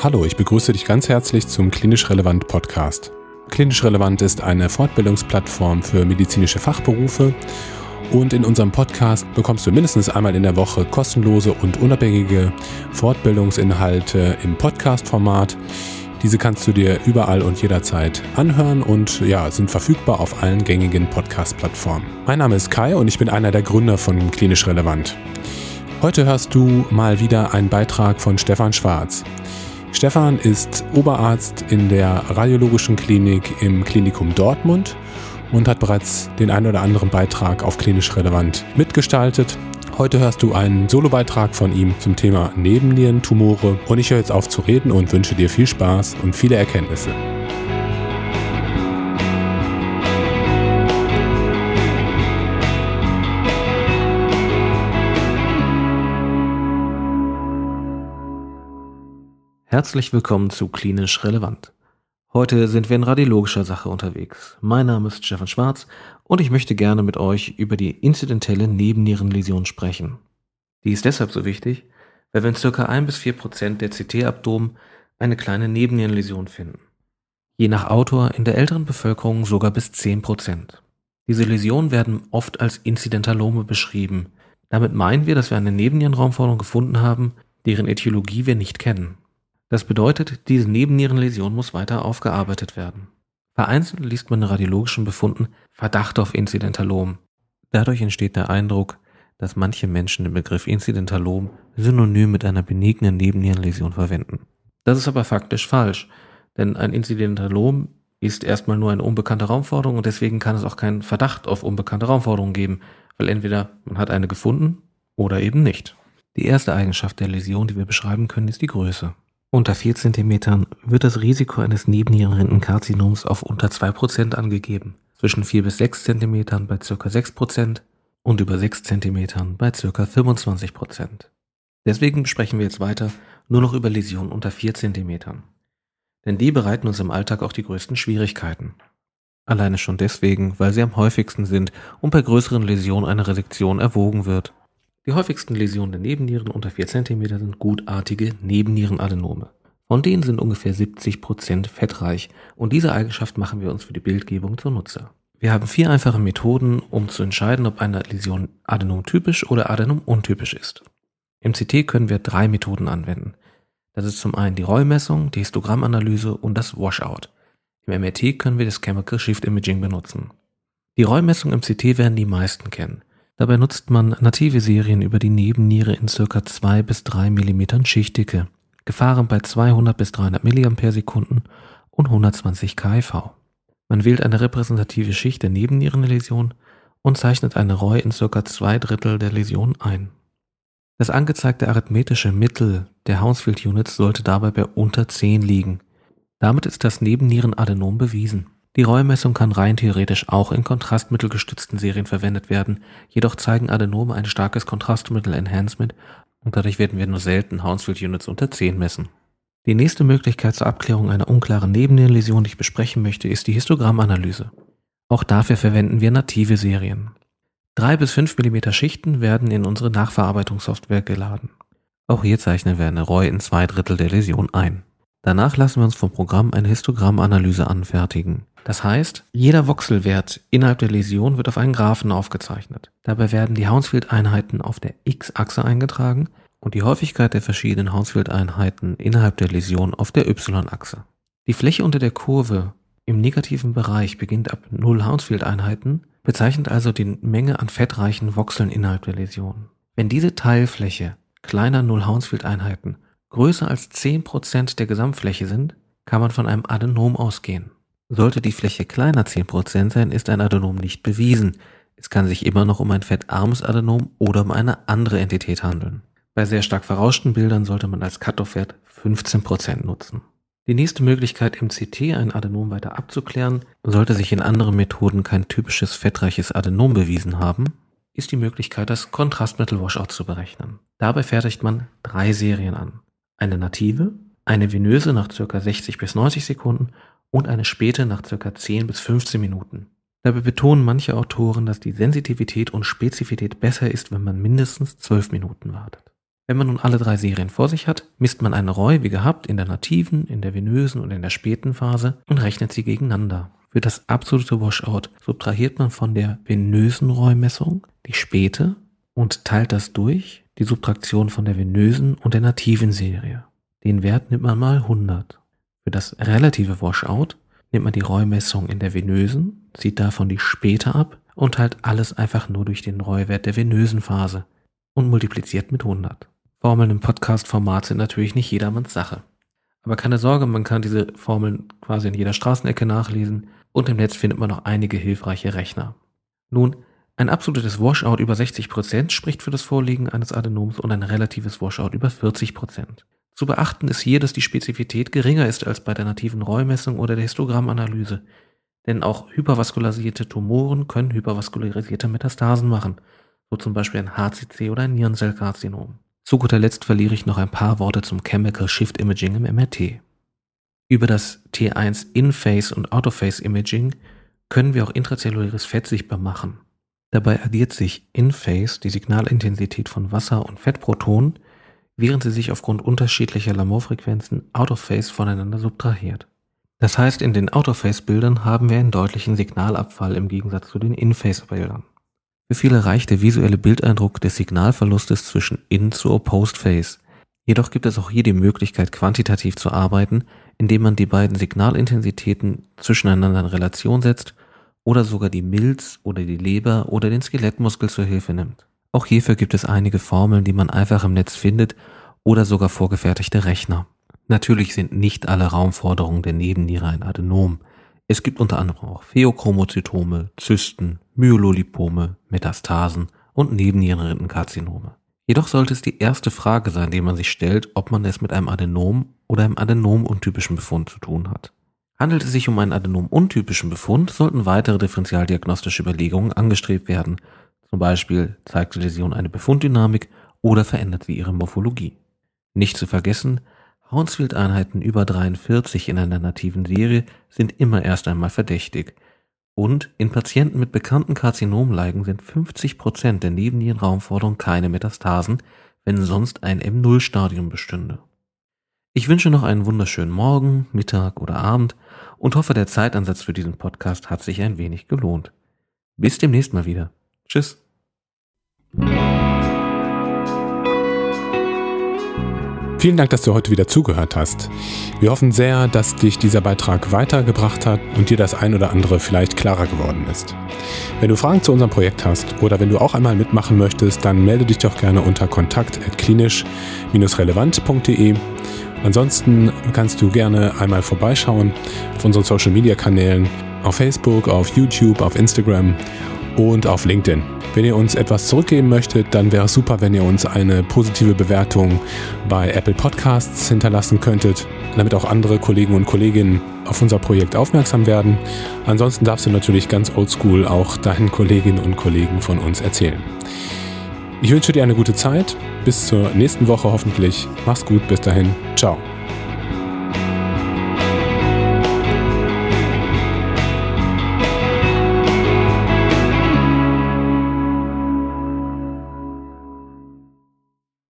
Hallo, ich begrüße dich ganz herzlich zum Klinisch Relevant Podcast. Klinisch Relevant ist eine Fortbildungsplattform für medizinische Fachberufe und in unserem Podcast bekommst du mindestens einmal in der Woche kostenlose und unabhängige Fortbildungsinhalte im Podcast-Format. Diese kannst du dir überall und jederzeit anhören und ja, sind verfügbar auf allen gängigen Podcast-Plattformen. Mein Name ist Kai und ich bin einer der Gründer von Klinisch Relevant. Heute hörst du mal wieder einen Beitrag von Stefan Schwarz. Stefan ist Oberarzt in der Radiologischen Klinik im Klinikum Dortmund und hat bereits den einen oder anderen Beitrag auf klinisch relevant mitgestaltet. Heute hörst du einen Solobeitrag von ihm zum Thema Nebennierentumore und ich höre jetzt auf zu reden und wünsche dir viel Spaß und viele Erkenntnisse. Herzlich willkommen zu Klinisch Relevant. Heute sind wir in radiologischer Sache unterwegs. Mein Name ist Stefan Schwarz und ich möchte gerne mit euch über die inzidentelle Nebennierenläsion sprechen. Die ist deshalb so wichtig, weil wir in ca. 1 bis 4 Prozent der CT-Abdomen eine kleine Nebennierenläsion finden. Je nach Autor in der älteren Bevölkerung sogar bis 10 Prozent. Diese Läsionen werden oft als Inzidentalome beschrieben. Damit meinen wir, dass wir eine Nebennierenraumforderung gefunden haben, deren Äthiologie wir nicht kennen. Das bedeutet, diese Nebennierenläsion muss weiter aufgearbeitet werden. Vereinzelt liest man in radiologischen Befunden Verdacht auf Inzidentalom. Dadurch entsteht der Eindruck, dass manche Menschen den Begriff Inzidentalom synonym mit einer benignen Nebennierenläsion verwenden. Das ist aber faktisch falsch, denn ein Inzidentalom ist erstmal nur eine unbekannte Raumforderung und deswegen kann es auch keinen Verdacht auf unbekannte Raumforderungen geben, weil entweder man hat eine gefunden oder eben nicht. Die erste Eigenschaft der Läsion, die wir beschreiben können, ist die Größe. Unter 4 cm wird das Risiko eines Nebennierenrindenkarzinoms auf unter 2% angegeben, zwischen 4 bis 6 cm bei ca. 6% und über 6 cm bei ca. 25%. Deswegen sprechen wir jetzt weiter nur noch über Läsionen unter 4 cm. Denn die bereiten uns im Alltag auch die größten Schwierigkeiten. Alleine schon deswegen, weil sie am häufigsten sind und bei größeren Läsionen eine Resektion erwogen wird. Die häufigsten Läsionen der Nebennieren unter 4 cm sind gutartige Nebennierenadenome. Von denen sind ungefähr 70% fettreich und diese Eigenschaft machen wir uns für die Bildgebung zunutze. Wir haben vier einfache Methoden, um zu entscheiden, ob eine Läsion adenomtypisch oder adenom-untypisch ist. Im CT können wir drei Methoden anwenden. Das ist zum einen die Rollmessung, die Histogramanalyse und das Washout. Im MRT können wir das Chemical Shift Imaging benutzen. Die Rollmessung im CT werden die meisten kennen. Dabei nutzt man native Serien über die Nebenniere in ca. 2 bis 3 mm Schichtdicke, gefahren bei 200 bis 300 mA und 120 kV. Man wählt eine repräsentative Schicht der Nebennierenläsion und zeichnet eine ROI in ca. zwei Drittel der Läsion ein. Das angezeigte arithmetische Mittel der Hounsfield Units sollte dabei bei unter 10 liegen. Damit ist das Nebennierenadenom bewiesen. Die Rollmessung kann rein theoretisch auch in kontrastmittelgestützten Serien verwendet werden, jedoch zeigen Adenome ein starkes Kontrastmittel-Enhancement und dadurch werden wir nur selten Hounsfield-Units unter 10 messen. Die nächste Möglichkeit zur Abklärung einer unklaren Nebennierenläsion, die ich besprechen möchte, ist die Histogramanalyse. Auch dafür verwenden wir native Serien. 3 bis 5 mm Schichten werden in unsere Nachverarbeitungssoftware geladen. Auch hier zeichnen wir eine ROI in zwei Drittel der Läsion ein. Danach lassen wir uns vom Programm eine Histogramanalyse anfertigen. Das heißt, jeder Voxelwert innerhalb der Läsion wird auf einen Graphen aufgezeichnet. Dabei werden die Hounsfield-Einheiten auf der X-Achse eingetragen und die Häufigkeit der verschiedenen Hounsfield-Einheiten innerhalb der Läsion auf der Y-Achse. Die Fläche unter der Kurve im negativen Bereich beginnt ab 0 Hounsfield-Einheiten, bezeichnet also die Menge an fettreichen Voxeln innerhalb der Läsion. Wenn diese Teilfläche kleiner 0 Hounsfield-Einheiten größer als 10% der Gesamtfläche sind, kann man von einem Adenom ausgehen. Sollte die Fläche kleiner 10% sein, ist ein Adenom nicht bewiesen. Es kann sich immer noch um ein fettarmes Adenom oder um eine andere Entität handeln. Bei sehr stark verrauschten Bildern sollte man als Cut-off-Wert 15% nutzen. Die nächste Möglichkeit im CT ein Adenom weiter abzuklären, sollte sich in anderen Methoden kein typisches fettreiches Adenom bewiesen haben, ist die Möglichkeit, das Kontrastmittel-Washout zu berechnen. Dabei fertigt man drei Serien an. Eine native, eine venöse nach ca. 60 bis 90 Sekunden und eine späte nach ca. 10 bis 15 Minuten. Dabei betonen manche Autoren, dass die Sensitivität und Spezifität besser ist, wenn man mindestens 12 Minuten wartet. Wenn man nun alle drei Serien vor sich hat, misst man eine Reu wie gehabt in der nativen, in der venösen und in der späten Phase und rechnet sie gegeneinander. Für das absolute Washout subtrahiert man von der venösen Reumessung die späte und teilt das durch die Subtraktion von der venösen und der nativen Serie. Den Wert nimmt man mal 100. Für das relative Washout nimmt man die Reumessung in der venösen, zieht davon die späte ab und teilt alles einfach nur durch den Reuwert der venösen Phase und multipliziert mit 100. Formeln im Podcast-Format sind natürlich nicht jedermanns Sache. Aber keine Sorge, man kann diese Formeln quasi in jeder Straßenecke nachlesen und im Netz findet man noch einige hilfreiche Rechner. Nun, ein absolutes Washout über 60% spricht für das Vorliegen eines Adenoms und ein relatives Washout über 40%. Zu beachten ist hier, dass die Spezifität geringer ist als bei der nativen Reumessung oder der Histogramanalyse. Denn auch hypervaskularisierte Tumoren können hypervaskularisierte Metastasen machen, so zum Beispiel ein HCC oder ein Nierenzellkarzinom. Zu guter Letzt verliere ich noch ein paar Worte zum Chemical Shift Imaging im MRT. Über das T1 In-Phase und Out-of-Phase Imaging können wir auch intrazelluläres Fett sichtbar machen. Dabei addiert sich In-Phase die Signalintensität von Wasser und Fettprotonen, während sie sich aufgrund unterschiedlicher Lamorfrequenzen Out-of-Phase voneinander subtrahiert. Das heißt, in den Out-of-Phase-Bildern haben wir einen deutlichen Signalabfall im Gegensatz zu den In-Phase-Bildern. Für viele reicht der visuelle Bildeindruck des Signalverlustes zwischen In zu Post-Phase. Jedoch gibt es auch hier die Möglichkeit, quantitativ zu arbeiten, indem man die beiden Signalintensitäten zwischeneinander in Relation setzt oder sogar die Milz oder die Leber oder den Skelettmuskel zur Hilfe nimmt. Auch hierfür gibt es einige Formeln, die man einfach im Netz findet oder sogar vorgefertigte Rechner. Natürlich sind nicht alle Raumforderungen der Nebenniere ein Adenom. Es gibt unter anderem auch Pheochromozytome, Zysten, Myelolipome, Metastasen und Nebennierenrindenkarzinome. Jedoch sollte es die erste Frage sein, die man sich stellt, ob man es mit einem Adenom oder einem Adenom-untypischen Befund zu tun hat. Handelt es sich um einen Adenom-untypischen Befund, sollten weitere differentialdiagnostische Überlegungen angestrebt werden. Zum Beispiel zeigt die Läsion eine Befunddynamik oder verändert sie ihre Morphologie. Nicht zu vergessen, Hounsfield-Einheiten über 43 in einer nativen Serie sind immer erst einmal verdächtig. Und in Patienten mit bekannten Karzinomleigen sind 50% der Nebennierenraumforderung keine Metastasen, wenn sonst ein M0-Stadium bestünde. Ich wünsche noch einen wunderschönen Morgen, Mittag oder Abend und hoffe, der Zeitansatz für diesen Podcast hat sich ein wenig gelohnt. Bis demnächst mal wieder. Tschüss. Vielen Dank, dass du heute wieder zugehört hast. Wir hoffen sehr, dass dich dieser Beitrag weitergebracht hat und dir das ein oder andere vielleicht klarer geworden ist. Wenn du Fragen zu unserem Projekt hast oder wenn du auch einmal mitmachen möchtest, dann melde dich doch gerne unter kontakt.klinisch-relevant.de. Ansonsten kannst du gerne einmal vorbeischauen auf unseren Social Media Kanälen, auf Facebook, auf YouTube, auf Instagram und auf LinkedIn. Wenn ihr uns etwas zurückgeben möchtet, dann wäre es super, wenn ihr uns eine positive Bewertung bei Apple Podcasts hinterlassen könntet, damit auch andere Kollegen und Kolleginnen auf unser Projekt aufmerksam werden. Ansonsten darfst du natürlich ganz oldschool auch deinen Kolleginnen und Kollegen von uns erzählen. Ich wünsche dir eine gute Zeit. Bis zur nächsten Woche hoffentlich. Mach's gut. Bis dahin. Ciao.